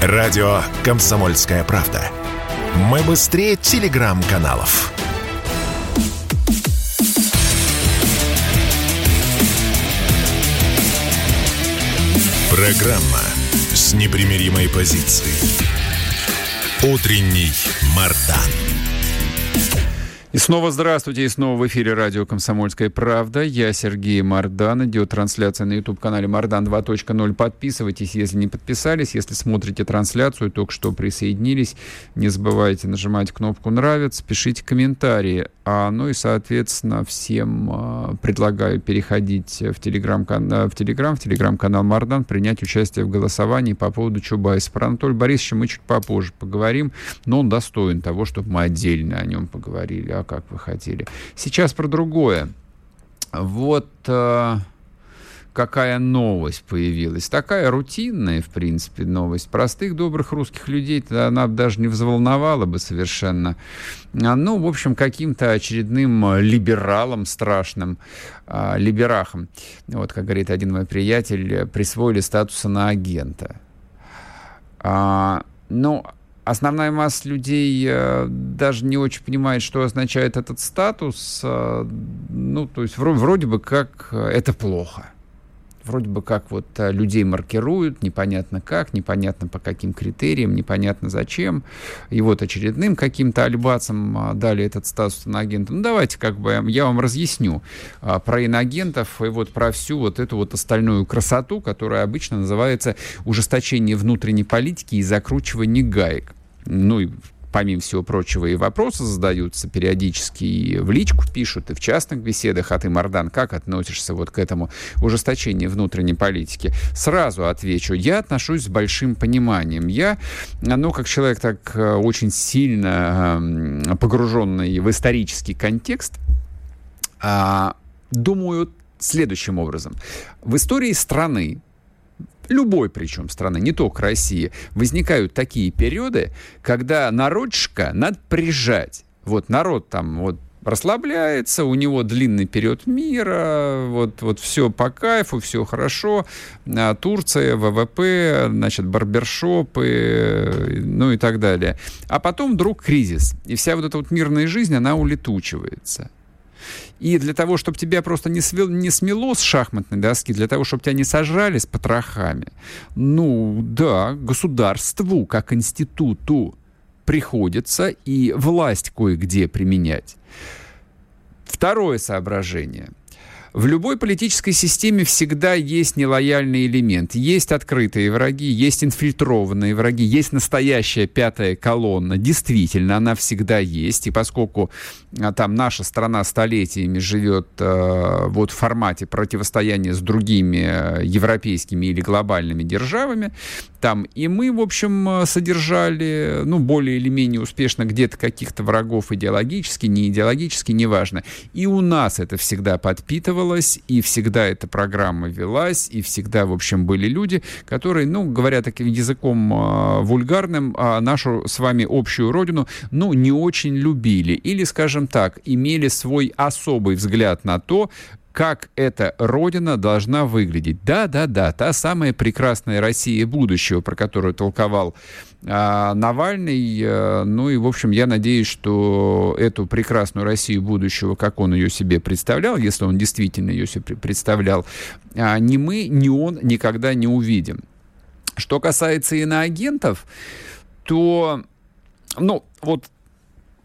Радио «Комсомольская правда». Мы быстрее телеграм-каналов. Программа с непримиримой позицией. Утренний Мардан. И снова здравствуйте, и снова в эфире радио «Комсомольская правда». Я Сергей Мардан. Идет трансляция на YouTube-канале «Мардан 2.0». Подписывайтесь, если не подписались. Если смотрите трансляцию, только что присоединились, не забывайте нажимать кнопку «Нравится», пишите комментарии. А, ну и, соответственно, всем а, предлагаю переходить в Телеграм-канал, в Телеграм, в Телеграм-канал «Мардан», принять участие в голосовании по поводу Чубайса. Про Анатолия Борисовича мы чуть попозже поговорим, но он достоин того, чтобы мы отдельно о нем поговорили а как вы хотели. Сейчас про другое. Вот э, какая новость появилась. Такая рутинная, в принципе, новость. Простых, добрых русских людей она даже не взволновала бы совершенно. А, ну, в общем, каким-то очередным либералом страшным, э, либерахом, вот, как говорит один мой приятель, присвоили статуса на агента. А, ну, основная масса людей э, даже не очень понимает, что означает этот статус. Э, ну, то есть вроде, бы как э, это плохо. Вроде бы как вот людей маркируют, непонятно как, непонятно по каким критериям, непонятно зачем. И вот очередным каким-то альбацам дали этот статус иноагента. Ну, давайте как бы я вам разъясню про иноагентов и вот про всю вот эту вот остальную красоту, которая обычно называется ужесточение внутренней политики и закручивание гаек ну и помимо всего прочего, и вопросы задаются периодически, и в личку пишут, и в частных беседах, а ты, Мардан, как относишься вот к этому ужесточению внутренней политики? Сразу отвечу, я отношусь с большим пониманием. Я, ну, как человек так э, очень сильно погруженный в исторический контекст, а, думаю следующим образом. В истории страны любой причем страны, не только России, возникают такие периоды, когда народишко надо прижать. Вот народ там вот расслабляется, у него длинный период мира, вот, вот все по кайфу, все хорошо. А Турция, ВВП, значит, барбершопы, ну и так далее. А потом вдруг кризис, и вся вот эта вот мирная жизнь, она улетучивается. И для того, чтобы тебя просто не, свел, не смело с шахматной доски, для того, чтобы тебя не сожрали с потрохами, ну да, государству как институту приходится и власть кое-где применять. Второе соображение. В любой политической системе всегда есть нелояльный элемент. Есть открытые враги, есть инфильтрованные враги, есть настоящая пятая колонна. Действительно, она всегда есть. И поскольку а, там наша страна столетиями живет э, вот в формате противостояния с другими э, европейскими или глобальными державами, там и мы, в общем, содержали, ну, более или менее успешно где-то каких-то врагов идеологически, не идеологически, неважно. И у нас это всегда подпитывало записывалась, и всегда эта программа велась, и всегда, в общем, были люди, которые, ну, говоря таким языком э, вульгарным, э, нашу с вами общую родину, ну, не очень любили. Или, скажем так, имели свой особый взгляд на то, как эта родина должна выглядеть. Да, да, да, та самая прекрасная Россия будущего, про которую толковал а, Навальный. А, ну и, в общем, я надеюсь, что эту прекрасную Россию будущего, как он ее себе представлял, если он действительно ее себе представлял, а, ни мы, ни он никогда не увидим. Что касается иноагентов, то, ну, вот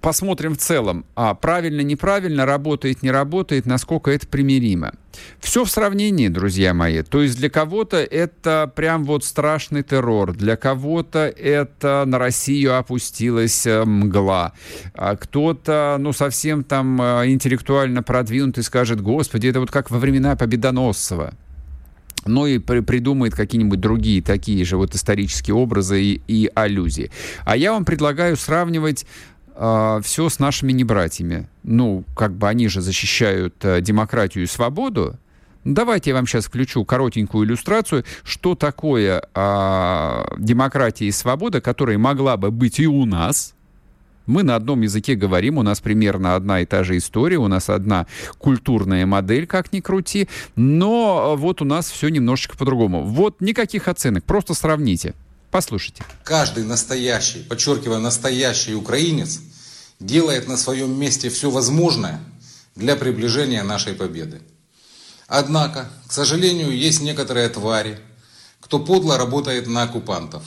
посмотрим в целом, а правильно, неправильно, работает, не работает, насколько это примиримо. Все в сравнении, друзья мои. То есть для кого-то это прям вот страшный террор, для кого-то это на Россию опустилась э, мгла, а кто-то, ну, совсем там э, интеллектуально продвинутый скажет, господи, это вот как во времена Победоносцева ну и при, придумает какие-нибудь другие такие же вот исторические образы и, и аллюзии. А я вам предлагаю сравнивать э, а, все с нашими небратьями. Ну, как бы они же защищают э, демократию и свободу. Давайте я вам сейчас включу коротенькую иллюстрацию, что такое э, демократия и свобода, которая могла бы быть и у нас. Мы на одном языке говорим, у нас примерно одна и та же история, у нас одна культурная модель, как ни крути, но вот у нас все немножечко по-другому. Вот никаких оценок, просто сравните. Послушайте. Каждый настоящий, подчеркиваю, настоящий украинец делает на своем месте все возможное для приближения нашей победы. Однако, к сожалению, есть некоторые твари, кто подло работает на оккупантов.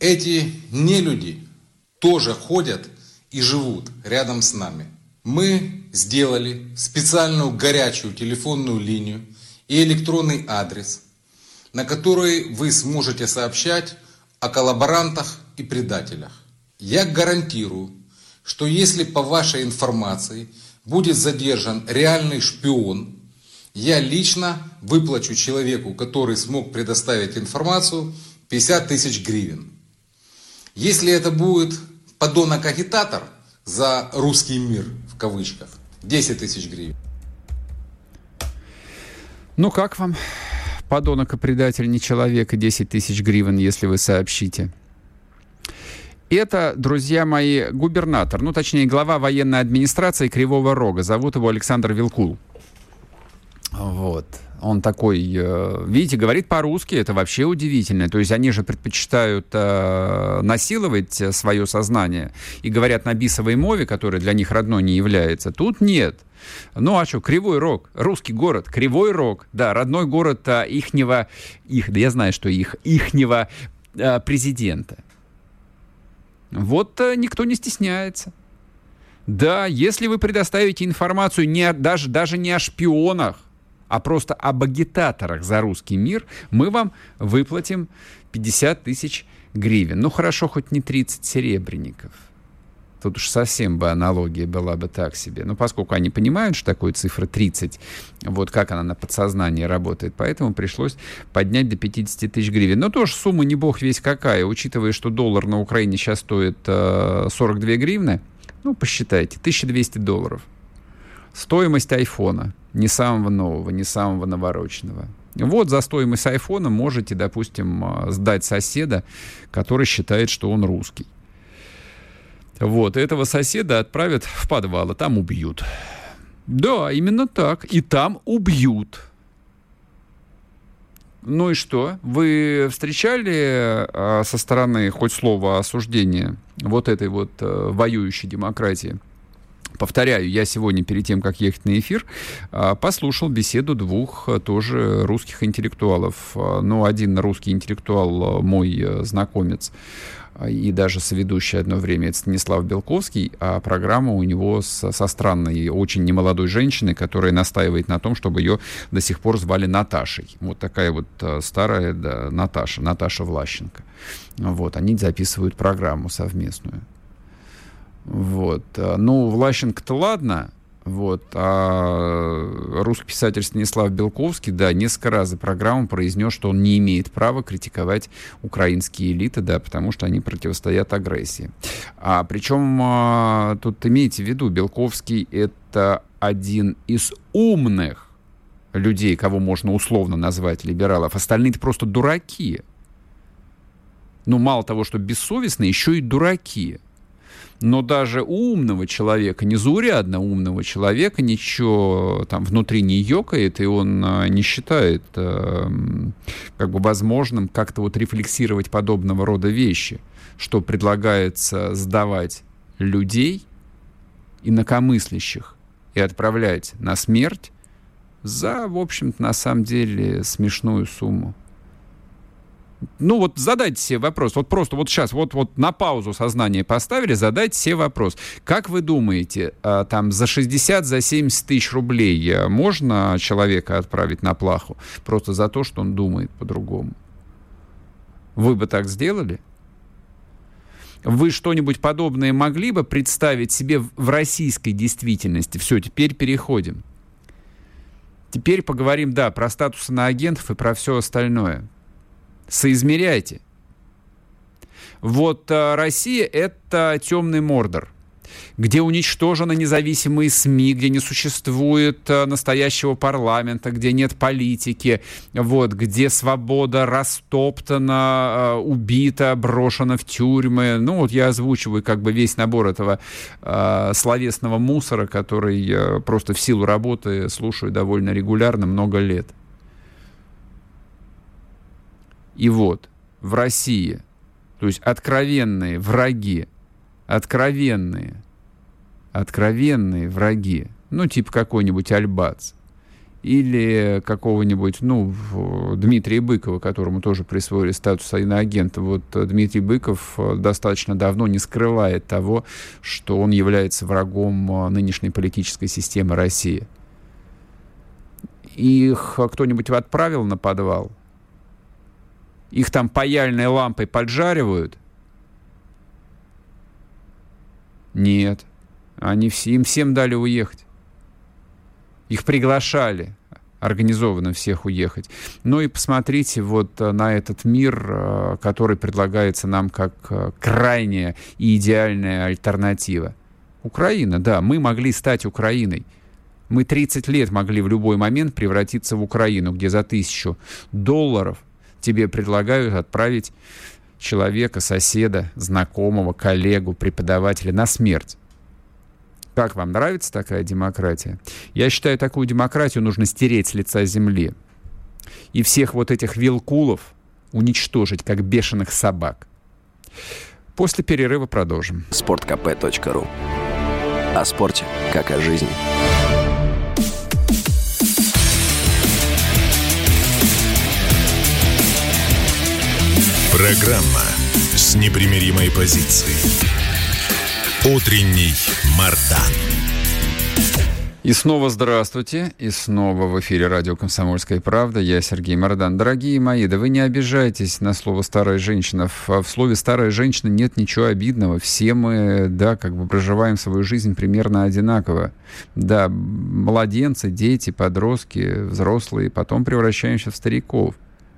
Эти нелюди тоже ходят и живут рядом с нами. Мы сделали специальную горячую телефонную линию и электронный адрес, на который вы сможете сообщать о коллаборантах и предателях. Я гарантирую, что если по вашей информации будет задержан реальный шпион, я лично выплачу человеку, который смог предоставить информацию, 50 тысяч гривен. Если это будет подонок-агитатор за русский мир, в кавычках, 10 тысяч гривен. Ну как вам? Подонок и предатель не человек и 10 тысяч гривен, если вы сообщите. Это, друзья мои, губернатор, ну, точнее, глава военной администрации Кривого Рога. Зовут его Александр Вилкул. Вот. Он такой, э, видите, говорит по-русски, это вообще удивительно. То есть они же предпочитают э, насиловать свое сознание и говорят на бисовой мове, которая для них родной не является. Тут нет. Ну а что, Кривой Рог, русский город, Кривой Рог, да, родной город а, ихнего, их, да я знаю, что их, ихнего а, президента. Вот а, никто не стесняется. Да, если вы предоставите информацию не, даже, даже не о шпионах, а просто об агитаторах за русский мир, мы вам выплатим 50 тысяч гривен. Ну хорошо, хоть не 30 серебряников. Тут уж совсем бы аналогия была бы так себе. Но поскольку они понимают, что такое цифра 30, вот как она на подсознании работает, поэтому пришлось поднять до 50 тысяч гривен. Но тоже сумма не бог весь какая, учитывая, что доллар на Украине сейчас стоит э, 42 гривны, ну, посчитайте, 1200 долларов. Стоимость айфона, не самого нового, не самого навороченного. Вот за стоимость айфона можете, допустим, э, сдать соседа, который считает, что он русский. Вот, этого соседа отправят в подвал, а там убьют. Да, именно так. И там убьют. Ну и что? Вы встречали а, со стороны хоть слово осуждения вот этой вот а, воюющей демократии? Повторяю, я сегодня перед тем, как ехать на эфир, а, послушал беседу двух а, тоже русских интеллектуалов. Ну, один русский интеллектуал, мой знакомец, и даже соведущий одно время, это Станислав Белковский, а программа у него со, со странной, очень немолодой женщиной, которая настаивает на том, чтобы ее до сих пор звали Наташей. Вот такая вот старая да, Наташа, Наташа Влащенко. Вот, они записывают программу совместную. Вот. Э, ну, Влащенко-то ладно, вот. А русский писатель Станислав Белковский, да, несколько раз за программу произнес, что он не имеет права критиковать украинские элиты, да, потому что они противостоят агрессии. А причем а, тут имейте в виду, Белковский это один из умных людей, кого можно условно назвать либералов. Остальные-то просто дураки. Ну, мало того, что бессовестные, еще и дураки. Но даже у умного человека, незаурядно умного человека, ничего там внутри не ёкает, и он а, не считает э, как бы возможным как-то вот рефлексировать подобного рода вещи, что предлагается сдавать людей, инакомыслящих, и отправлять на смерть за, в общем-то, на самом деле смешную сумму. Ну вот задайте себе вопрос, вот просто вот сейчас, вот, вот на паузу сознание поставили, задайте себе вопрос. Как вы думаете, а, там за 60, за 70 тысяч рублей а, можно человека отправить на плаху просто за то, что он думает по-другому? Вы бы так сделали? Вы что-нибудь подобное могли бы представить себе в российской действительности? Все, теперь переходим. Теперь поговорим, да, про статусы на агентов и про все остальное соизмеряйте. Вот а, Россия — это темный мордор, где уничтожены независимые СМИ, где не существует а, настоящего парламента, где нет политики, вот, где свобода растоптана, а, убита, брошена в тюрьмы. Ну вот я озвучиваю как бы весь набор этого а, словесного мусора, который просто в силу работы слушаю довольно регулярно много лет. И вот в России То есть откровенные враги, откровенные, откровенные враги, ну, типа какой-нибудь Альбац, или какого-нибудь, ну, Дмитрия Быкова, которому тоже присвоили статус иноагента. Вот э, Дмитрий Быков э, достаточно давно не скрывает того, что он является врагом э, нынешней политической системы России. Их кто-нибудь отправил на подвал? Их там паяльной лампой поджаривают? Нет. Они все, им всем дали уехать. Их приглашали организованно всех уехать. Ну и посмотрите вот э, на этот мир, э, который предлагается нам как э, крайняя и идеальная альтернатива. Украина, да, мы могли стать Украиной. Мы 30 лет могли в любой момент превратиться в Украину, где за тысячу долларов тебе предлагают отправить человека, соседа, знакомого, коллегу, преподавателя на смерть. Как вам нравится такая демократия? Я считаю, такую демократию нужно стереть с лица земли. И всех вот этих вилкулов уничтожить, как бешеных собак. После перерыва продолжим. sportkp.ru О спорте, как о жизни. Программа с непримиримой позицией. Утренний Мардан. И снова здравствуйте, и снова в эфире радио «Комсомольская правда». Я Сергей Мардан. Дорогие мои, да вы не обижайтесь на слово «старая женщина». В, в слове «старая женщина» нет ничего обидного. Все мы, да, как бы проживаем свою жизнь примерно одинаково. Да, младенцы, дети, подростки, взрослые, потом превращаемся в стариков.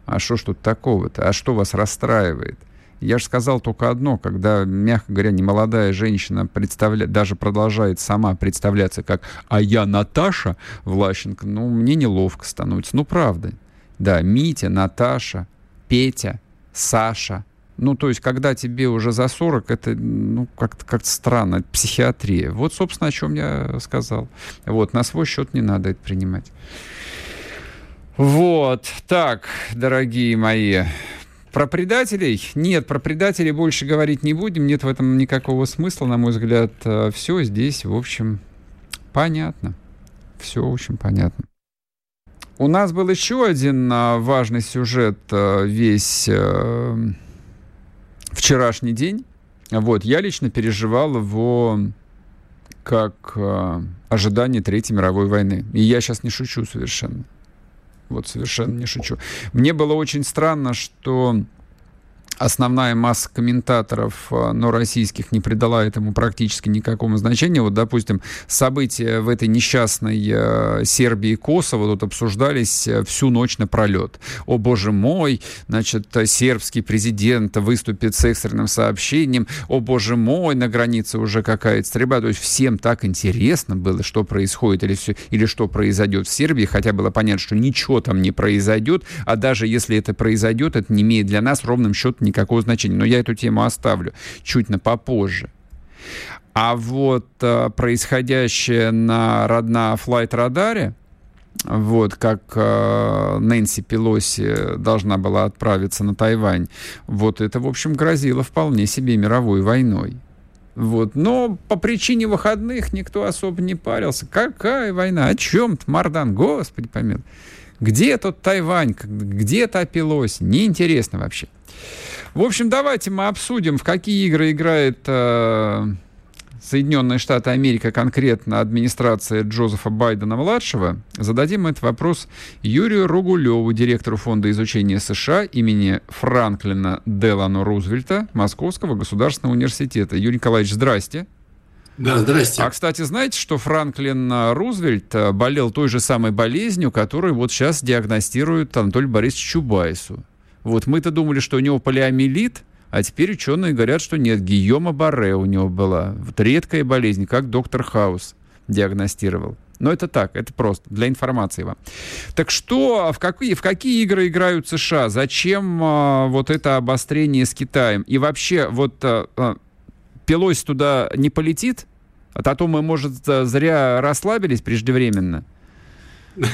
А что ж тут такого-то? А что вас расстраивает? Я же сказал только одно, когда, мягко говоря, немолодая женщина представля... даже продолжает сама представляться как «а я Наташа Влащенко», ну, мне неловко становится. Ну, правда. Да, Митя, Наташа, Петя, Саша. Ну, то есть, когда тебе уже за 40, это, ну, как-то как странно, это психиатрия. Вот, собственно, о чем я сказал. Вот, на свой счет не надо это принимать. Вот, так, дорогие мои, про предателей? Нет, про предателей больше говорить не будем. Нет в этом никакого смысла, на мой взгляд. Э, Все здесь, в общем, понятно. Все очень понятно. У нас был еще один а, важный сюжет а, весь вчерашний день. Вот, я лично переживал его как ожидание Третьей мировой войны. И я сейчас не шучу совершенно. Вот совершенно не шучу. Мне было очень странно, что основная масса комментаторов, э, но российских, не придала этому практически никакого значения. Вот, допустим, события в этой несчастной э, Сербии Косово тут обсуждались э, всю ночь напролет. О, боже мой, значит, сербский президент выступит с экстренным сообщением. О, боже мой, на границе уже какая-то стрельба. То есть всем так интересно было, что происходит или, все, или что произойдет в Сербии, хотя было понятно, что ничего там не произойдет, а даже если это произойдет, это не имеет для нас ровным счетом никакого значения. Но я эту тему оставлю чуть на попозже. А вот э, происходящее на родна флайт-радаре, вот как э, Нэнси Пелоси должна была отправиться на Тайвань, вот это, в общем, грозило вполне себе мировой войной. Вот. Но по причине выходных никто особо не парился. Какая война? О чем-то, Мардан, господи помилуй. Где тот Тайвань? Где та Пелоси? Неинтересно вообще. В общем, давайте мы обсудим, в какие игры играет э, Соединенные Штаты Америки, конкретно администрация Джозефа Байдена-младшего. Зададим этот вопрос Юрию Ругулеву, директору Фонда изучения США имени Франклина Делано Рузвельта Московского государственного университета. Юрий Николаевич, здрасте. Да, здрасте. А, кстати, знаете, что Франклин э, Рузвельт э, болел той же самой болезнью, которую вот сейчас диагностируют Анатолию Борисовичу Чубайсу. Вот мы-то думали, что у него полиомиелит, а теперь ученые говорят, что нет, гийома Барре у него была. Вот редкая болезнь, как доктор Хаус диагностировал. Но это так, это просто, для информации вам. Так что, в какие, в какие игры играют США? Зачем а, вот это обострение с Китаем? И вообще, вот а, а Пелось туда не полетит? А то мы, может, зря расслабились преждевременно?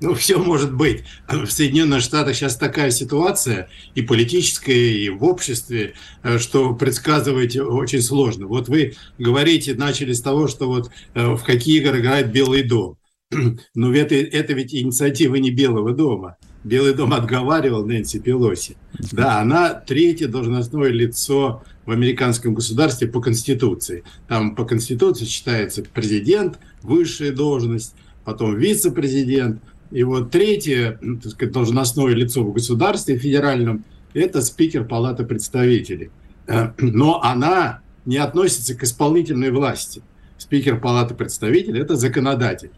ну, все может быть. В Соединенных Штатах сейчас такая ситуация и политическая, и в обществе, э, что предсказывать очень сложно. Вот вы говорите, начали с того, что вот э, в какие игры играет Белый дом. Но это, это ведь инициатива не Белого дома. Белый дом отговаривал Нэнси Пелоси. Да, она третье должностное лицо в американском государстве по Конституции. Там по Конституции считается президент, высшая должность, потом вице-президент. И вот третье так сказать, должностное лицо в государстве федеральном – это спикер Палаты представителей. Но она не относится к исполнительной власти. Спикер Палаты представителей – это законодатель.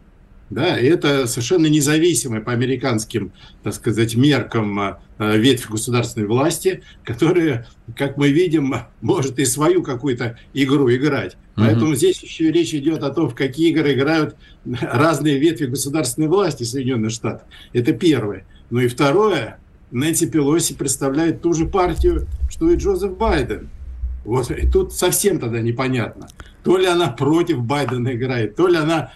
Да, и это совершенно независимая по американским, так сказать, меркам э, ветвь государственной власти, которая, как мы видим, может и свою какую-то игру играть. Поэтому mm-hmm. здесь еще речь идет о том, в какие игры играют разные ветви государственной власти Соединенных Штатов. Это первое. Ну и второе, Нэнси Пелоси представляет ту же партию, что и Джозеф Байден. Вот и тут совсем тогда непонятно. То ли она против Байдена играет, то ли она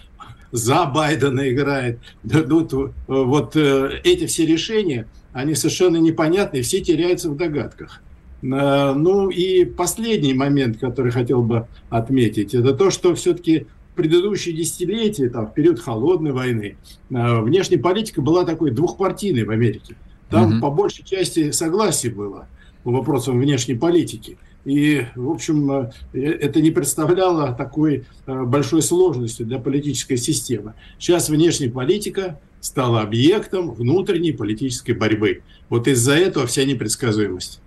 за Байдена играет. Ну, вот э, эти все решения, они совершенно непонятны, все теряются в догадках. Э, ну и последний момент, который хотел бы отметить, это то, что все-таки предыдущие десятилетия, там, в период холодной войны, э, внешняя политика была такой двухпартийной в Америке. Там mm по большей части согласие было по вопросам внешней политики. И, в общем, э, это не представляло такой большой сложности для политической системы. Сейчас внешняя политика стала объектом внутренней политической борьбы. Вот из-за этого вся непредсказуемость.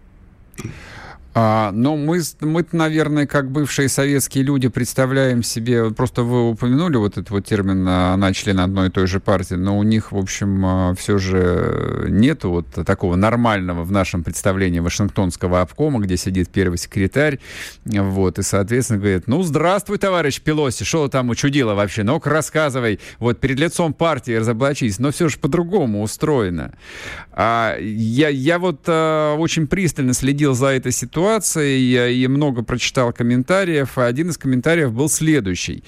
А, но мы, мы, наверное, как бывшие советские люди представляем себе, просто вы упомянули вот этот вот термин «она член одной и той же партии», но у них, в общем, а, все же нет вот такого нормального в нашем представлении Вашингтонского обкома, где сидит первый секретарь, вот, и, соответственно, говорит, ну, здравствуй, товарищ Пелоси, что там учудило вообще, ну-ка, рассказывай, вот, перед лицом партии разоблачись, но все же по-другому устроено. А, я, я вот а, очень пристально следил за этой ситуацией, ситуации, я и много прочитал комментариев, а один из комментариев был следующий,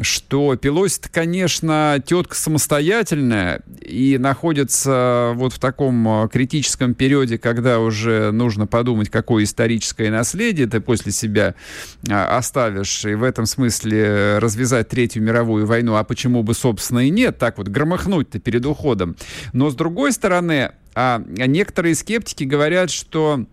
что Пелоси, конечно, тетка самостоятельная и находится вот в таком а, критическом периоде, когда уже нужно подумать, какое историческое наследие ты после себя а, оставишь, и в этом смысле развязать Третью мировую войну, а почему бы, собственно, и нет, так вот громыхнуть-то перед уходом. Но, с другой стороны, а некоторые скептики говорят, что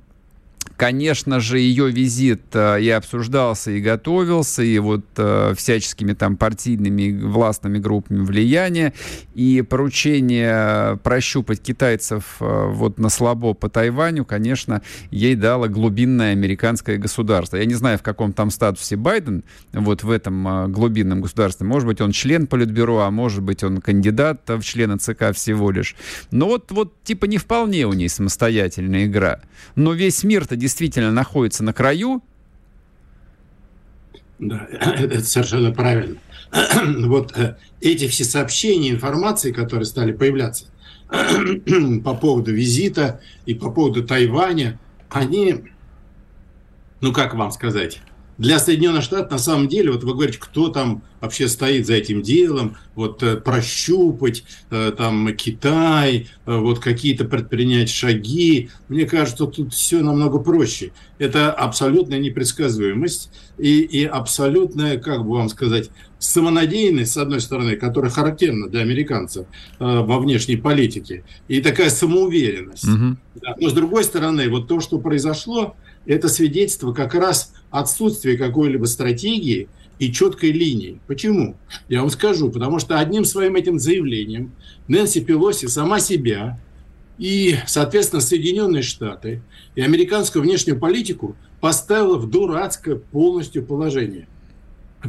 Конечно же, ее визит э, и обсуждался, и готовился, и вот э, всяческими там партийными властными группами влияния, и поручение прощупать китайцев э, вот на слабо по Тайваню, конечно, ей дало глубинное американское государство. Я не знаю, в каком там статусе Байден вот в этом э, глубинном государстве. Может быть, он член Политбюро, а может быть, он кандидат в члены ЦК всего лишь. Но вот, вот типа не вполне у ней самостоятельная игра. Но весь мир-то действительно находится на краю. Да, это совершенно правильно. Вот э, эти все сообщения, информации, которые стали появляться по поводу визита и по поводу Тайваня, они, ну как вам сказать, для Соединенных Штатов на самом деле, вот вы говорите, кто там вообще стоит за этим делом, вот э, прощупать э, там Китай, э, вот какие-то предпринять шаги. Мне кажется, тут все намного проще. Это абсолютная непредсказуемость и, и абсолютная, как бы вам сказать, самонадеянность, с одной стороны, которая характерна для американцев во внешней политике, и такая самоуверенность. Угу. Да. Но с другой стороны, вот то, что произошло, это свидетельство как раз отсутствия какой-либо стратегии и четкой линии. Почему? Я вам скажу. Потому что одним своим этим заявлением Нэнси Пелоси сама себя и, соответственно, Соединенные Штаты и американскую внешнюю политику поставила в дурацкое полностью положение.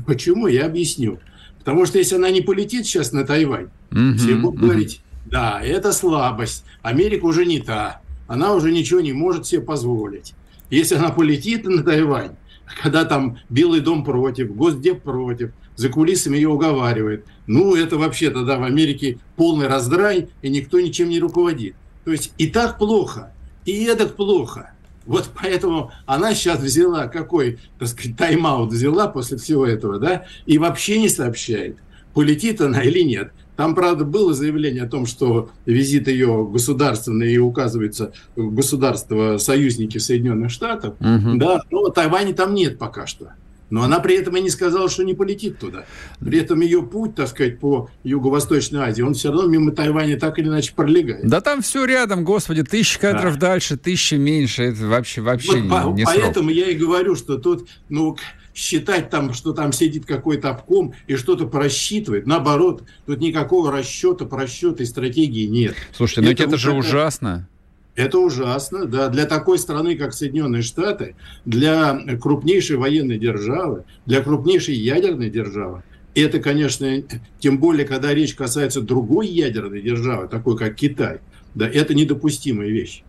Почему? Я объясню. Потому что если она не полетит сейчас на Тайвань, mm-hmm, все будут mm-hmm. говорить, да, это слабость, Америка уже не та, она уже ничего не может себе позволить. Если она полетит на Тайвань, когда там Белый дом против, Госдеп против, за кулисами ее уговаривает, ну, это вообще тогда в Америке полный раздрай, и никто ничем не руководит. То есть и так плохо, и это плохо. Вот поэтому она сейчас взяла, какой, так сказать, тайм-аут взяла после всего этого, да, и вообще не сообщает полетит она или нет. Там, правда, было заявление о том, что визит ее государственный и указывается государство союзники Соединенных Штатов, угу. да, но Тайваня там нет пока что. Но она при этом и не сказала, что не полетит туда. При этом ее путь, так сказать, по Юго-Восточной Азии, он все равно мимо Тайваня так или иначе пролегает. Да там все рядом, господи, тысяча кадров да. дальше, тысяча меньше, это вообще, вообще вот не, не Поэтому срок. я и говорю, что тут, ну, считать там, что там сидит какой-то обком и что-то просчитывает. Наоборот, тут никакого расчета, просчета и стратегии нет. Слушайте, ну это, это же ужасно. Это ужасно, да, для такой страны, как Соединенные Штаты, для крупнейшей военной державы, для крупнейшей ядерной державы. Это, конечно, тем более, когда речь касается другой ядерной державы, такой как Китай, да, это недопустимая вещь.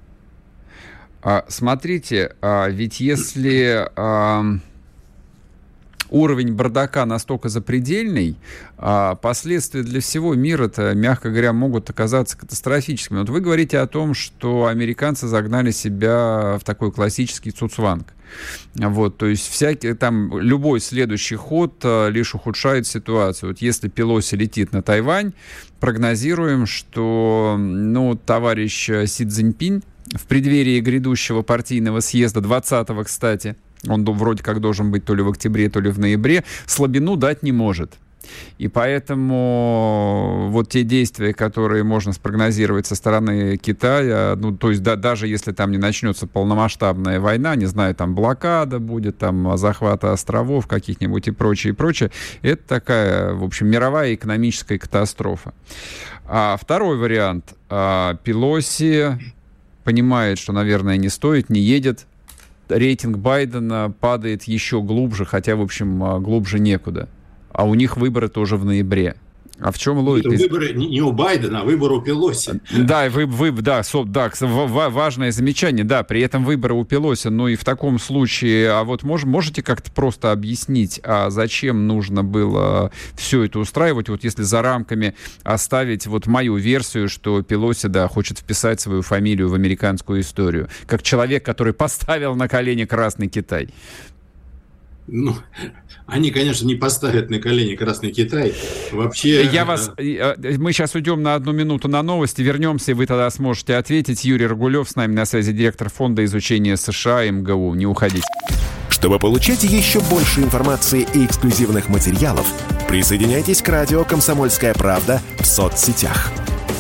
А, смотрите, а, ведь если а, уровень бардака настолько запредельный, а последствия для всего мира-то, мягко говоря, могут оказаться катастрофическими. Вот вы говорите о том, что американцы загнали себя в такой классический цуцванг. Вот, то есть всякий, там, любой следующий ход а, лишь ухудшает ситуацию. Вот если Пелоси летит на Тайвань, прогнозируем, что, ну, товарищ Си Цзиньпинь в преддверии грядущего партийного съезда, 20-го, кстати, он вроде как должен быть то ли в октябре, то ли в ноябре, слабину дать не может. И поэтому вот те действия, которые можно спрогнозировать со стороны Китая, ну, то есть да, даже если там не начнется полномасштабная война, не знаю, там блокада будет, там захват островов каких-нибудь и прочее, и прочее, это такая, в общем, мировая экономическая катастрофа. А второй вариант. А, Пелоси понимает, что, наверное, не стоит, не едет, рейтинг Байдена падает еще глубже, хотя, в общем, а, глубже некуда. А у них выборы тоже в ноябре. А в чем логика? Выборы не у Байдена, а выборы у Пелоси. Да, вы, вы, да, со, да, важное замечание, да, при этом выборы у Пелоси, но и в таком случае, а вот мож, можете как-то просто объяснить, а зачем нужно было все это устраивать, вот если за рамками оставить вот мою версию, что Пелоси, да, хочет вписать свою фамилию в американскую историю, как человек, который поставил на колени Красный Китай. Ну, они, конечно, не поставят на колени Красный Китай. Вообще... Я вас... Э, мы сейчас уйдем на одну минуту на новости, вернемся, и вы тогда сможете ответить. Юрий Рогулев с нами на связи, директор фонда изучения США МГУ. Не уходите. Чтобы получать еще больше информации и эксклюзивных материалов, присоединяйтесь к радио «Комсомольская правда» в соцсетях –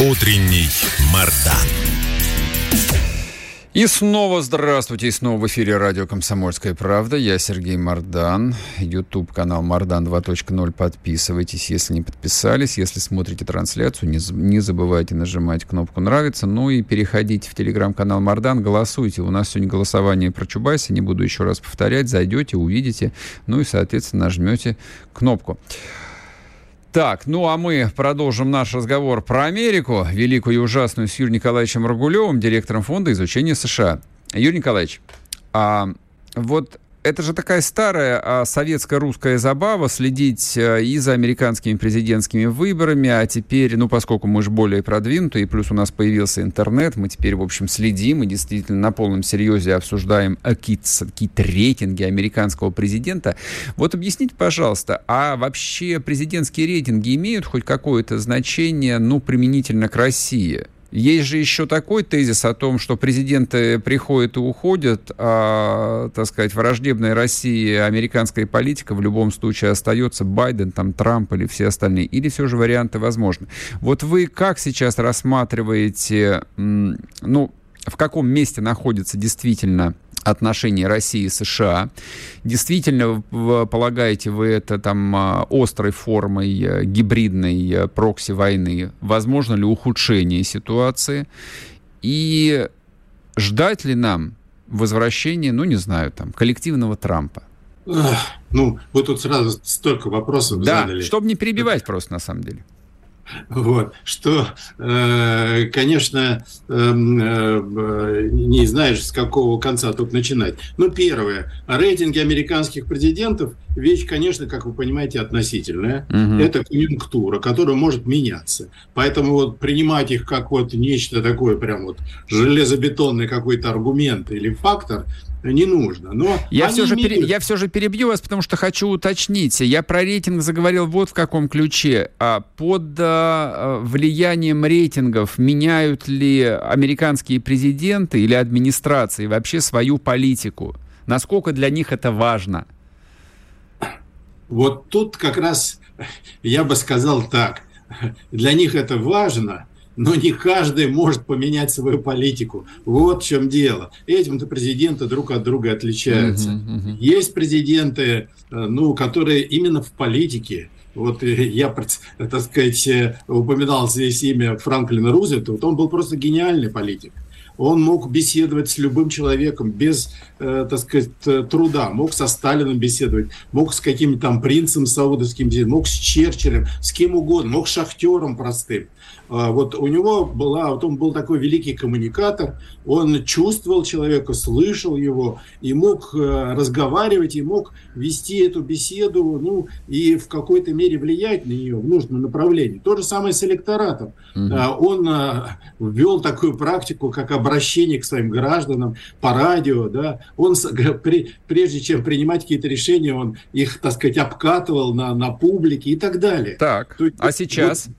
Утренний Мардан. И снова здравствуйте, и снова в эфире радио «Комсомольская правда». Я Сергей Мардан, YouTube-канал Мардан 2.0. Подписывайтесь, если не подписались. Если смотрите трансляцию, не, не забывайте нажимать кнопку «Нравится». Ну и переходите в телеграм-канал Мардан, голосуйте. У нас сегодня голосование про Чубайса, не буду еще раз повторять. Зайдете, увидите, ну и, соответственно, нажмете кнопку. Так, ну а мы продолжим наш разговор про Америку, великую и ужасную, с Юрием Николаевичем Рагулевым, директором фонда изучения США. Юрий Николаевич, а вот это же такая старая а, советско-русская забава следить а, и за американскими президентскими выборами, а теперь, ну, поскольку мы же более продвинутые, плюс у нас появился интернет, мы теперь, в общем, следим и действительно на полном серьезе обсуждаем какие-то, какие рейтинги американского президента. Вот объясните, пожалуйста, а вообще президентские рейтинги имеют хоть какое-то значение, ну, применительно к России? Есть же еще такой тезис о том, что президенты приходят и уходят, а, так сказать, враждебная России американская политика в любом случае остается Байден, там, Трамп или все остальные. Или все же варианты возможны. Вот вы как сейчас рассматриваете, ну, в каком месте находится действительно отношений России и США. Действительно, полагаете вы это там а, острой формой э, гибридной э, прокси-войны? Возможно ли ухудшение ситуации? И ждать ли нам возвращения, ну, не знаю, там, коллективного Трампа? Ну, вы тут сразу столько вопросов да, задали. чтобы не перебивать просто, на самом деле. Вот, что, э, конечно, эм, э, не знаешь, с какого конца тут начинать. Ну, первое, рейтинги американских президентов – вещь, конечно, как вы понимаете, относительная. Угу. Это конъюнктура, которая может меняться. Поэтому вот принимать их как вот нечто такое, прям вот железобетонный какой-то аргумент или фактор, не нужно. Но я, все же пере... я все же перебью вас, потому что хочу уточнить. Я про рейтинг заговорил вот в каком ключе. А под а, влиянием рейтингов меняют ли американские президенты или администрации вообще свою политику? Насколько для них это важно? Вот тут как раз я бы сказал так. Для них это важно, но не каждый может поменять свою политику. Вот в чем дело. Этим-то президенты друг от друга отличаются. Uh-huh, uh-huh. Есть президенты, э, ну, которые именно в политике. Вот я, так сказать, э, упоминал здесь имя Франклина Рузвельта. Вот он был просто гениальный политик. Он мог беседовать с любым человеком без, э, так сказать, труда. Мог со Сталином беседовать, мог с каким-то там принцем саудовским беседовать, мог с Черчиллем, с кем угодно, мог с шахтером простым. А, вот у него была, вот он был такой великий коммуникатор, он чувствовал человека, слышал его и мог э, разговаривать, и мог вести эту беседу, ну, и в какой-то мере влиять на нее в нужном направлении. То же самое с электоратом. Угу. Он ввел такую практику, как обращение к своим гражданам по радио, да, он, прежде чем принимать какие-то решения, он их, так сказать, обкатывал на, на публике и так далее. Так, есть, а сейчас? Вот,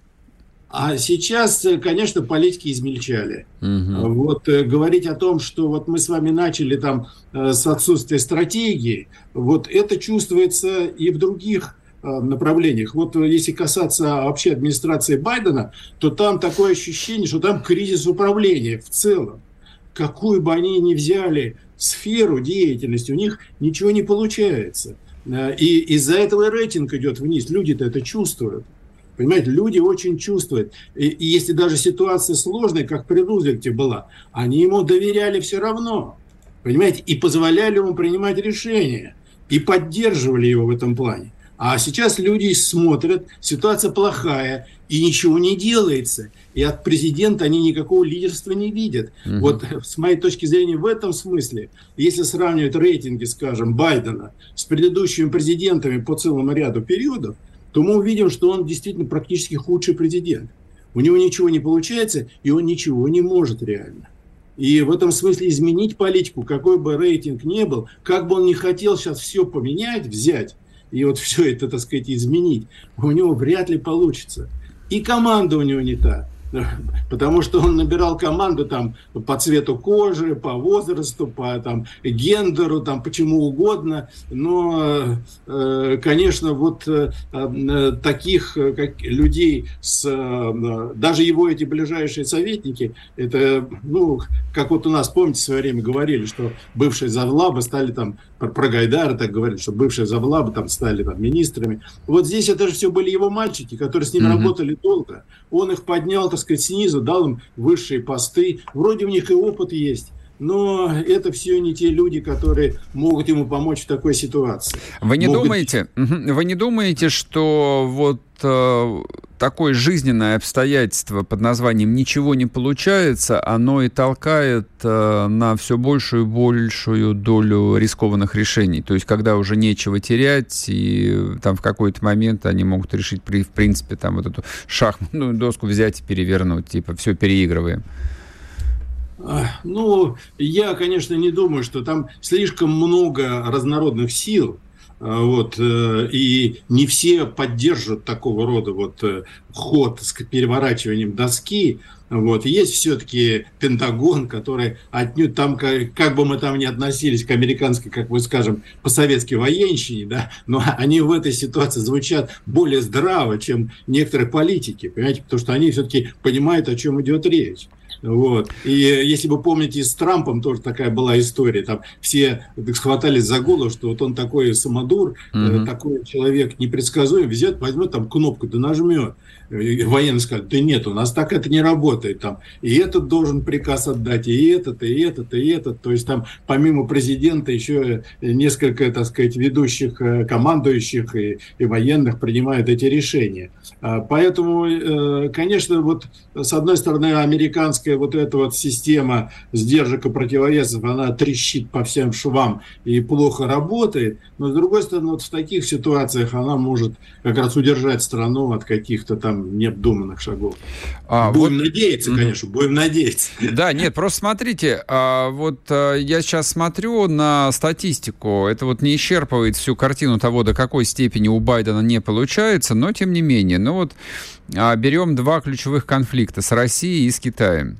а сейчас, э, конечно, политики измельчали. Угу. Вот э, говорить о том, что вот мы с вами начали там э, с отсутствия стратегии, вот это чувствуется и в других направлениях. Вот если касаться вообще администрации Байдена, то там такое ощущение, что там кризис управления в целом. Какую бы они ни взяли сферу деятельности, у них ничего не получается. И из-за этого рейтинг идет вниз. Люди-то это чувствуют. Понимаете, люди очень чувствуют. И, и если даже ситуация сложная, как при Рузвельте была, они ему доверяли все равно. Понимаете, и позволяли ему принимать решения. И поддерживали его в этом плане. А сейчас люди смотрят, ситуация плохая, и ничего не делается. И от президента они никакого лидерства не видят. Угу. Вот с моей точки зрения в этом смысле, если сравнивать рейтинги, скажем, Байдена с предыдущими президентами по целому ряду периодов, то мы увидим, что он действительно практически худший президент. У него ничего не получается, и он ничего не может реально. И в этом смысле изменить политику, какой бы рейтинг ни был, как бы он ни хотел сейчас все поменять, взять, и вот все это, так сказать, изменить, у него вряд ли получится. И команда у него не та. потому что он набирал команду там по цвету кожи, по возрасту, по там гендеру, там почему угодно, но, э, конечно, вот э, э, таких как людей с даже его эти ближайшие советники, это, ну, как вот у нас, помните, в свое время говорили, что бывшие завлабы стали там, про Гайдара так говорили, что бывшие завлабы там стали там министрами. Вот здесь это же все были его мальчики, которые с ним mm-hmm. работали долго. Он их поднял, так сказать, снизу, дал им высшие посты. Вроде у них и опыт есть но это все не те люди, которые могут ему помочь в такой ситуации. Вы не могут... думаете, вы не думаете, что вот э, такое жизненное обстоятельство под названием ничего не получается, оно и толкает э, на все большую и большую долю рискованных решений. То есть, когда уже нечего терять, и там в какой-то момент они могут решить, при, в принципе, там вот эту шахматную доску взять и перевернуть, типа, все переигрываем. Ну, я, конечно, не думаю, что там слишком много разнородных сил, а, вот, э, и не все поддержат такого рода вот э, ход с переворачиванием доски. Вот. Есть все-таки Пентагон, который отнюдь там, как, как бы мы там ни относились к американской, как мы скажем, по-советски военщине, да, но они в этой ситуации звучат более здраво, чем некоторые политики, понимаете, потому что они все-таки понимают, о чем идет речь. Вот. И если вы помните, с Трампом тоже такая была история. Там все схватались за голову, что вот он такой самодур, угу. такой человек непредсказуемый, взять, возьмет там кнопку, да нажмет военные сказали, да нет, у нас так это не работает. Там, и этот должен приказ отдать, и этот, и этот, и этот. То есть там помимо президента еще несколько, так сказать, ведущих, э, командующих и, и военных принимают эти решения. А, поэтому, э, конечно, вот с одной стороны, американская вот эта вот система сдержек и противовесов, она трещит по всем швам и плохо работает, но с другой стороны, вот в таких ситуациях она может как раз удержать страну от каких-то там необдуманных шагов. А, будем вот... надеяться, конечно, будем надеяться. Да, нет, просто смотрите, а, вот а, я сейчас смотрю на статистику, это вот не исчерпывает всю картину того, до какой степени у Байдена не получается, но тем не менее, ну вот а, берем два ключевых конфликта с Россией и с Китаем.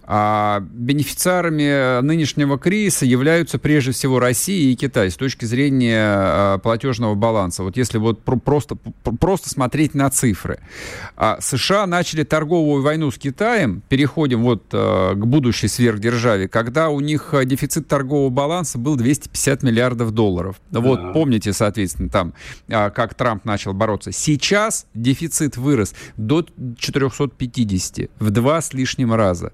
А бенефициарами нынешнего кризиса являются прежде всего Россия и Китай с точки зрения а, платежного баланса. Вот если вот просто, просто смотреть на цифры. А США начали торговую войну с Китаем, переходим вот а, к будущей сверхдержаве, когда у них дефицит торгового баланса был 250 миллиардов долларов. Вот да. помните, соответственно, там, как Трамп начал бороться. Сейчас дефицит вырос до 450, в два с лишним раза.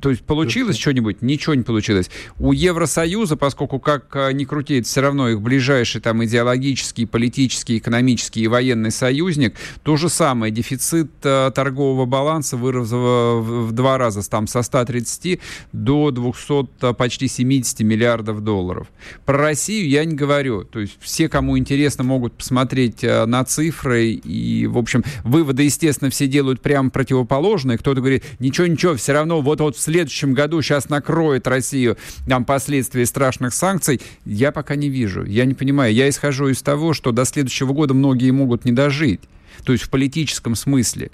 То есть получилось что-нибудь? Ничего не получилось. У Евросоюза, поскольку как а, ни крути, это все равно их ближайший там идеологический, политический, экономический и военный союзник, то же самое. Дефицит э, торгового баланса вырос в, два раза, там со 130 до 200, почти 70 миллиардов долларов. Про Россию я не говорю. То есть все, кому интересно, могут посмотреть э, на цифры. И, в общем, выводы, естественно, все делают прямо противоположные. Кто-то говорит, ничего-ничего, все равно вот-вот вот в следующем году сейчас накроет Россию там последствия страшных санкций, я пока не вижу. Я не понимаю. Я исхожу из того, что до следующего года многие могут не дожить. То есть в политическом смысле.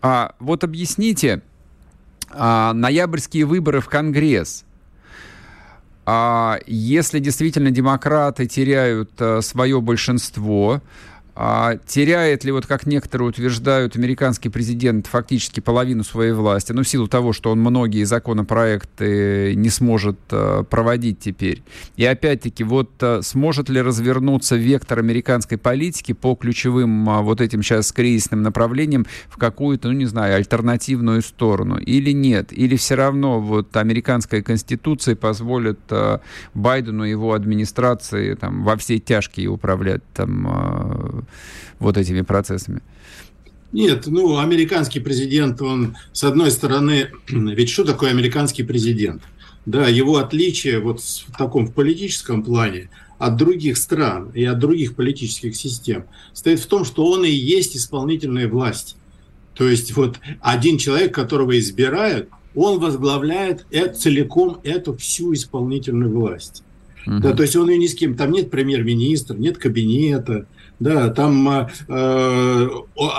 А вот объясните, а, ноябрьские выборы в Конгресс. А если действительно демократы теряют а, свое большинство, а теряет ли, вот как некоторые утверждают, американский президент фактически половину своей власти, ну, в силу того, что он многие законопроекты не сможет а, проводить теперь. И опять-таки, вот а, сможет ли развернуться вектор американской политики по ключевым а, вот этим сейчас кризисным направлениям в какую-то, ну, не знаю, альтернативную сторону или нет? Или все равно вот американская конституция позволит Байдену и его администрации там во все тяжкие управлять там вот этими процессами? Нет, ну, американский президент, он, с одной стороны, ведь что такое американский президент? Да, его отличие вот в таком в политическом плане от других стран и от других политических систем стоит в том, что он и есть исполнительная власть. То есть вот один человек, которого избирают, он возглавляет это, целиком эту всю исполнительную власть. Угу. Да, то есть он и ни с кем, там нет премьер-министра, нет кабинета, да, там э, э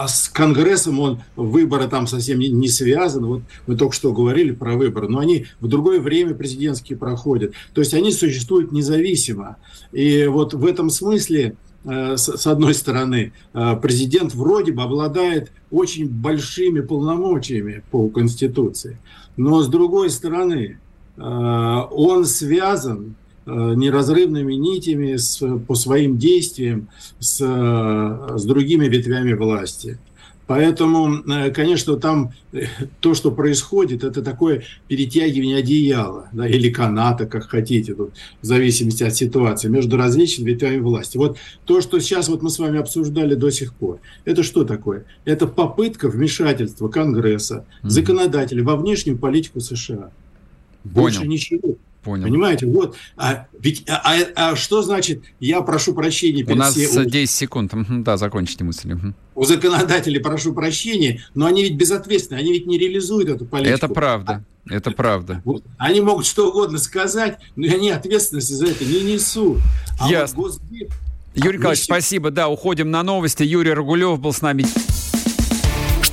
с Конгрессом он выборы там совсем не, не связаны. Вот мы только что говорили про выборы, но они в другое время президентские проходят. То есть они существуют независимо. И вот в этом смысле э, с одной стороны, э, президент вроде бы обладает очень большими полномочиями по Конституции, но с другой стороны, он связан Э, неразрывными нитями с, по своим действиям с, с другими ветвями власти. Поэтому, э, конечно, там э, то, что происходит, это такое перетягивание одеяла да, или каната, как хотите, тут, в зависимости от ситуации, между различными ветвями власти. Вот то, что сейчас вот мы с вами обсуждали до сих пор, это что такое? Это попытка вмешательства Конгресса, mm-hmm. законодателей во внешнюю политику США. Понял. Больше ничего. Понял. Понимаете, вот. А, ведь, а, а, а что значит, я прошу прощения перед У нас все... 10 секунд. Да, закончите мысль. У законодателей прошу прощения, но они ведь безответственны, они ведь не реализуют эту политику. Это правда. Это правда. Вот. Они могут что угодно сказать, но они ответственности за это не несут. А Ясно. Вот Госдеп... Юрий Николаевич, а спасибо. Да, уходим на новости. Юрий Рогулев был с нами.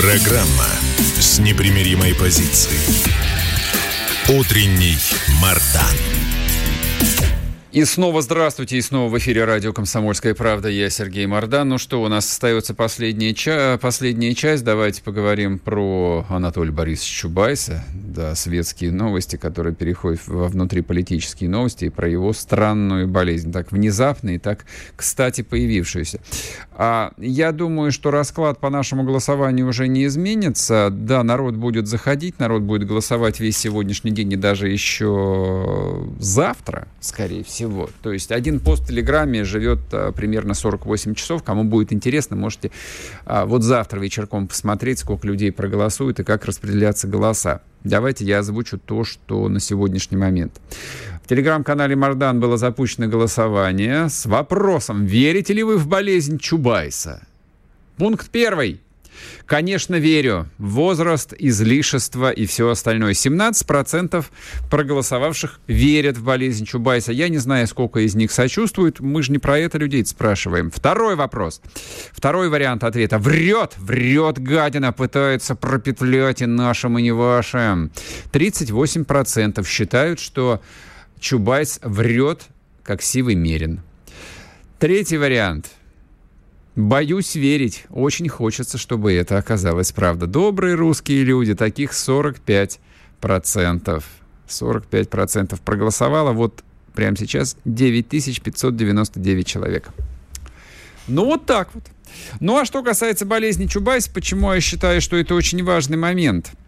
Программа с непримиримой позицией. Утренний Мардан. И снова здравствуйте, и снова в эфире радио «Комсомольская правда». Я Сергей Мордан. Ну что, у нас остается последняя, ча- последняя часть. Давайте поговорим про Анатолия Борисовича Чубайса. Да, светские новости, которые переходят во внутриполитические новости, и про его странную болезнь. Так внезапно и так, кстати, появившуюся. А, я думаю, что расклад по нашему голосованию уже не изменится. Да, народ будет заходить, народ будет голосовать весь сегодняшний день и даже еще завтра, скорее всего всего. То есть один пост в Телеграме живет а, примерно 48 часов. Кому будет интересно, можете а, вот завтра вечерком посмотреть, сколько людей проголосуют и как распределяться голоса. Давайте я озвучу то, что на сегодняшний момент. В телеграм-канале Мардан было запущено голосование с вопросом, верите ли вы в болезнь Чубайса? Пункт первый. Конечно, верю. Возраст, излишество и все остальное. 17% проголосовавших верят в болезнь Чубайса. Я не знаю, сколько из них сочувствуют. Мы же не про это людей спрашиваем. Второй вопрос. Второй вариант ответа. Врет, врет гадина, пытается пропетлять и нашим, и не вашим. 38% считают, что Чубайс врет, как сивый мерин. Третий вариант – Боюсь верить. Очень хочется, чтобы это оказалось правда. Добрые русские люди, таких 45%. 45% проголосовало. Вот прямо сейчас 9599 человек. Ну, вот так вот. Ну, а что касается болезни Чубайса, почему я считаю, что это очень важный момент –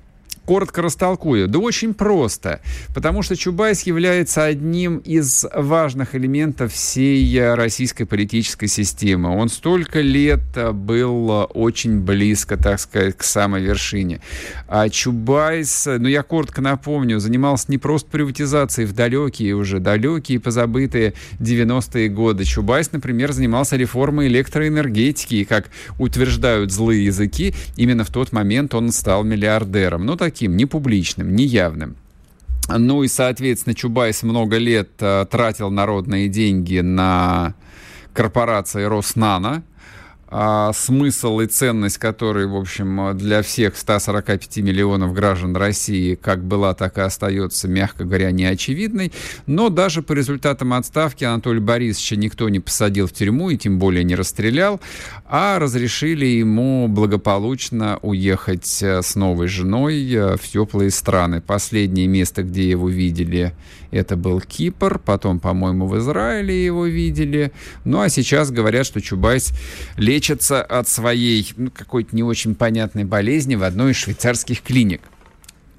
коротко растолкую. Да очень просто. Потому что Чубайс является одним из важных элементов всей российской политической системы. Он столько лет был очень близко, так сказать, к самой вершине. А Чубайс, ну я коротко напомню, занимался не просто приватизацией в далекие уже, далекие позабытые 90-е годы. Чубайс, например, занимался реформой электроэнергетики. И, как утверждают злые языки, именно в тот момент он стал миллиардером. Ну, такие таким, не публичным, не явным. Ну и, соответственно, Чубайс много лет э, тратил народные деньги на корпорации Роснана, а, смысл и ценность которой, в общем, для всех 145 миллионов граждан России как была, так и остается, мягко говоря, неочевидной. Но даже по результатам отставки Анатолия Борисовича никто не посадил в тюрьму и тем более не расстрелял, а разрешили ему благополучно уехать э, с новой женой э, в теплые страны. Последнее место, где его видели, это был Кипр, потом, по-моему, в Израиле его видели. Ну а сейчас говорят, что Чубайс лечится от своей ну, какой-то не очень понятной болезни в одной из швейцарских клиник.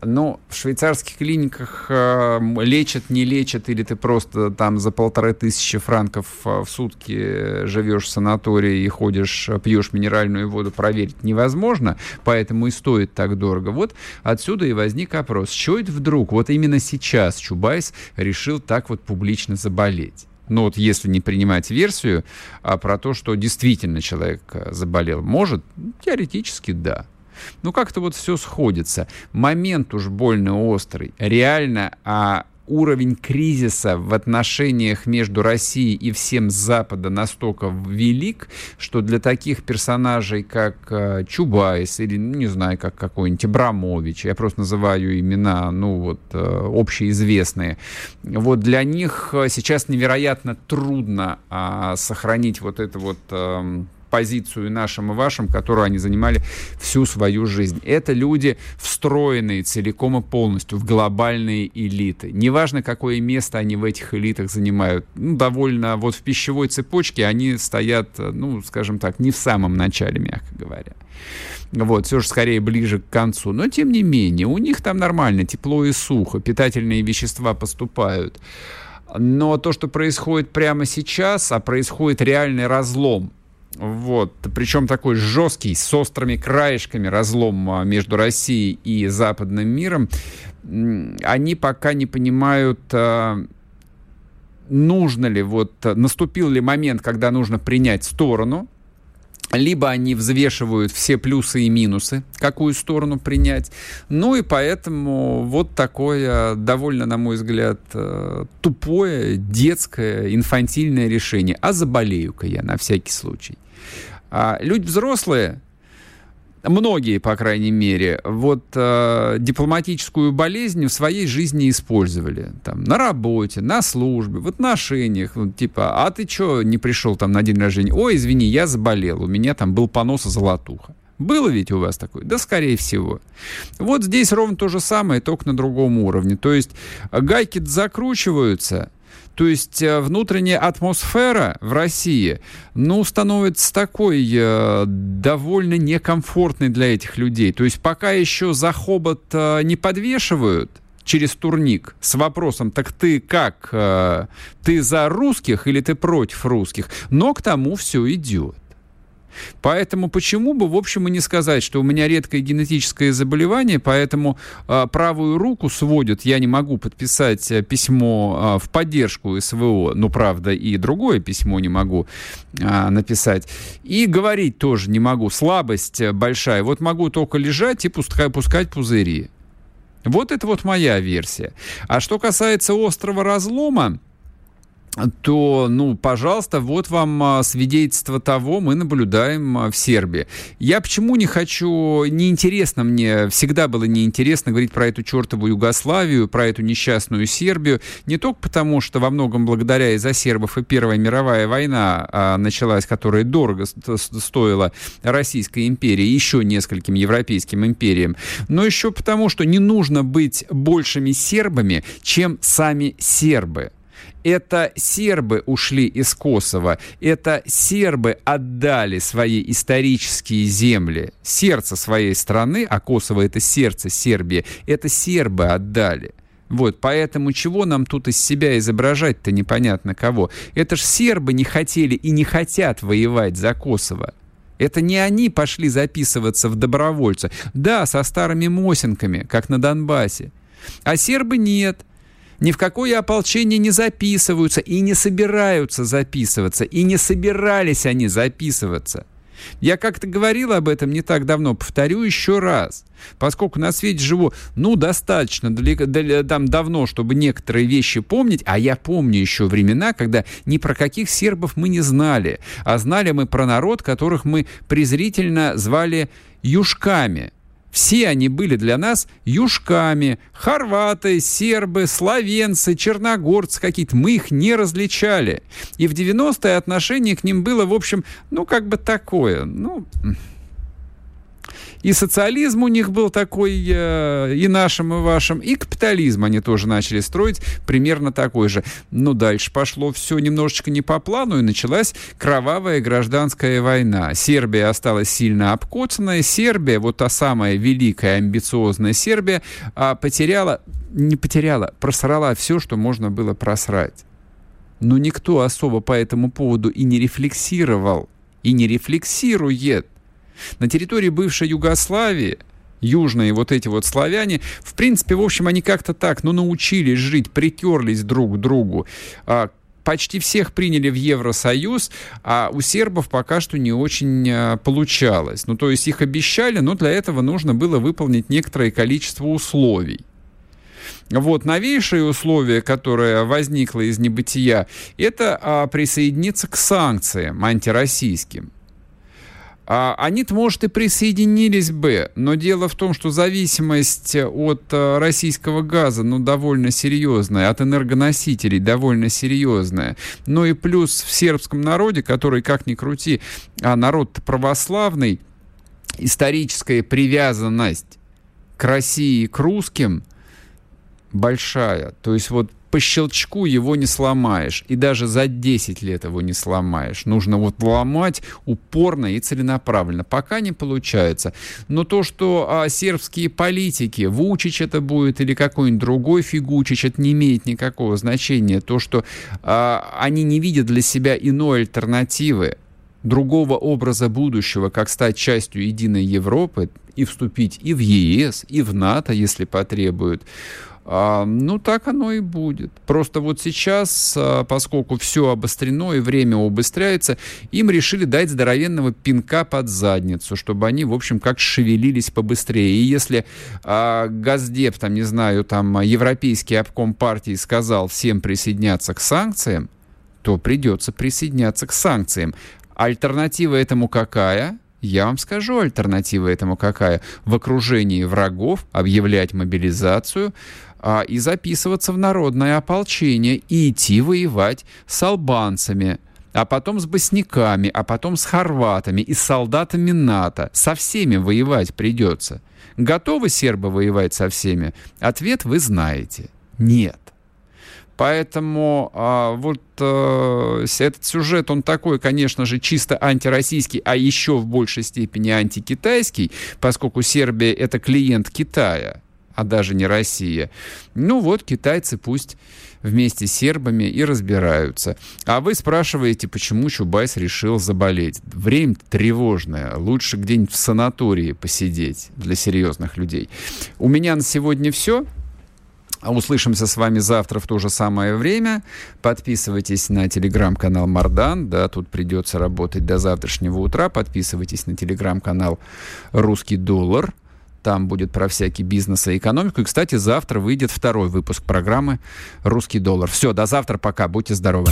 Ну, в швейцарских клиниках э, лечат, не лечат, или ты просто там за полторы тысячи франков э, в сутки живешь в санатории и ходишь, э, пьешь минеральную воду, проверить невозможно, поэтому и стоит так дорого. Вот отсюда и возник вопрос, что это вдруг, вот именно сейчас Чубайс решил так вот публично заболеть? Ну вот если не принимать версию а про то, что действительно человек э, заболел, может, теоретически да. Ну, как-то вот все сходится. Момент уж больно острый. Реально, а уровень кризиса в отношениях между Россией и всем Запада настолько велик, что для таких персонажей, как э, Чубайс или, ну, не знаю, как какой-нибудь Абрамович, я просто называю имена, ну, вот, э, общеизвестные, вот для них э, сейчас невероятно трудно э, сохранить вот это вот... Э, позицию нашим и вашим, которую они занимали всю свою жизнь. Это люди, встроенные целиком и полностью в глобальные элиты. Неважно, какое место они в этих элитах занимают. Ну, довольно вот в пищевой цепочке они стоят, ну, скажем так, не в самом начале, мягко говоря. Вот, все же скорее ближе к концу. Но, тем не менее, у них там нормально, тепло и сухо, питательные вещества поступают. Но то, что происходит прямо сейчас, а происходит реальный разлом вот. Причем такой жесткий, с острыми краешками разлом а, между Россией и западным миром. они пока не понимают, а, нужно ли, вот наступил ли момент, когда нужно принять сторону, либо они взвешивают все плюсы и минусы, какую сторону принять. Ну и поэтому вот такое довольно, на мой взгляд, э, тупое, детское, инфантильное решение. А заболею-ка я на всякий случай. А люди взрослые, многие, по крайней мере, вот э, дипломатическую болезнь в своей жизни использовали. Там, на работе, на службе, в отношениях. Вот, типа, а ты что не пришел там на день рождения? Ой, извини, я заболел, у меня там был понос золотуха. Было ведь у вас такое? Да, скорее всего. Вот здесь ровно то же самое, только на другом уровне. То есть гайки закручиваются, то есть э, внутренняя атмосфера в России, ну, становится такой э, довольно некомфортной для этих людей. То есть пока еще за хобот э, не подвешивают, через турник с вопросом, так ты как, э, ты за русских или ты против русских? Но к тому все идет. Поэтому почему бы, в общем, и не сказать, что у меня редкое генетическое заболевание, поэтому э, правую руку сводят, я не могу подписать э, письмо э, в поддержку СВО, ну, правда, и другое письмо не могу э, написать, и говорить тоже не могу, слабость большая, вот могу только лежать и пускать, пускать пузыри. Вот это вот моя версия. А что касается острого разлома, то, ну, пожалуйста, вот вам а, свидетельство того, мы наблюдаем а, в Сербии. Я почему не хочу, неинтересно мне, всегда было неинтересно говорить про эту чертову Югославию, про эту несчастную Сербию, не только потому, что во многом благодаря из-за сербов и Первая мировая война а, началась, которая дорого стоила Российской империи еще нескольким европейским империям, но еще потому, что не нужно быть большими сербами, чем сами сербы. Это сербы ушли из Косово, это сербы отдали свои исторические земли, сердце своей страны, а Косово это сердце Сербии, это сербы отдали. Вот, поэтому чего нам тут из себя изображать-то непонятно кого. Это ж сербы не хотели и не хотят воевать за Косово. Это не они пошли записываться в добровольцы. Да, со старыми мосинками, как на Донбассе. А сербы нет ни в какое ополчение не записываются и не собираются записываться, и не собирались они записываться. Я как-то говорил об этом не так давно, повторю еще раз. Поскольку на свете живу, ну, достаточно далеко, там давно, чтобы некоторые вещи помнить, а я помню еще времена, когда ни про каких сербов мы не знали, а знали мы про народ, которых мы презрительно звали юшками – все они были для нас юшками, хорваты, сербы, словенцы, черногорцы какие-то. Мы их не различали. И в 90-е отношение к ним было, в общем, ну, как бы такое. Ну, и социализм у них был такой, э, и нашим, и вашим, и капитализм они тоже начали строить примерно такой же. Но дальше пошло все немножечко не по плану, и началась кровавая гражданская война. Сербия осталась сильно обкоцанная. Сербия, вот та самая великая, амбициозная Сербия, а, потеряла, не потеряла, просрала все, что можно было просрать. Но никто особо по этому поводу и не рефлексировал, и не рефлексирует. На территории бывшей Югославии южные вот эти вот славяне, в принципе, в общем, они как-то так, ну, научились жить, притерлись друг к другу. А, почти всех приняли в Евросоюз, а у сербов пока что не очень а, получалось. Ну, то есть их обещали, но для этого нужно было выполнить некоторое количество условий. Вот новейшее условие, которое возникло из небытия, это а, присоединиться к санкциям антироссийским. А, они-то, может, и присоединились бы, но дело в том, что зависимость от э, российского газа, ну, довольно серьезная, от энергоносителей довольно серьезная. Ну и плюс в сербском народе, который, как ни крути, а народ православный, историческая привязанность к России и к русским большая. То есть вот по щелчку его не сломаешь. И даже за 10 лет его не сломаешь. Нужно вот ломать упорно и целенаправленно. Пока не получается. Но то, что а, сербские политики, Вучич это будет или какой-нибудь другой Фигучич, это не имеет никакого значения. То, что а, они не видят для себя иной альтернативы, другого образа будущего, как стать частью единой Европы и вступить и в ЕС, и в НАТО, если потребуют, а, ну, так оно и будет. Просто вот сейчас, а, поскольку все обострено и время убыстряется, им решили дать здоровенного пинка под задницу, чтобы они, в общем, как шевелились побыстрее. И если а, Газдеп, там, не знаю, там, Европейский обком партии сказал всем присоединяться к санкциям, то придется присоединяться к санкциям. Альтернатива этому какая? Я вам скажу, альтернатива этому какая. В окружении врагов объявлять мобилизацию, а, и записываться в народное ополчение и идти воевать с албанцами, а потом с босняками, а потом с хорватами и с солдатами НАТО. Со всеми воевать придется. Готовы сербы воевать со всеми? Ответ вы знаете. Нет. Поэтому а, вот а, этот сюжет, он такой, конечно же, чисто антироссийский, а еще в большей степени антикитайский, поскольку Сербия это клиент Китая а даже не Россия. Ну вот, китайцы пусть вместе с сербами и разбираются. А вы спрашиваете, почему Чубайс решил заболеть. Время тревожное. Лучше где-нибудь в санатории посидеть для серьезных людей. У меня на сегодня все. Услышимся с вами завтра в то же самое время. Подписывайтесь на телеграм-канал Мардан. Да, тут придется работать до завтрашнего утра. Подписывайтесь на телеграм-канал Русский доллар. Там будет про всякий бизнес и экономику. И, кстати, завтра выйдет второй выпуск программы «Русский доллар». Все, до завтра, пока. Будьте здоровы.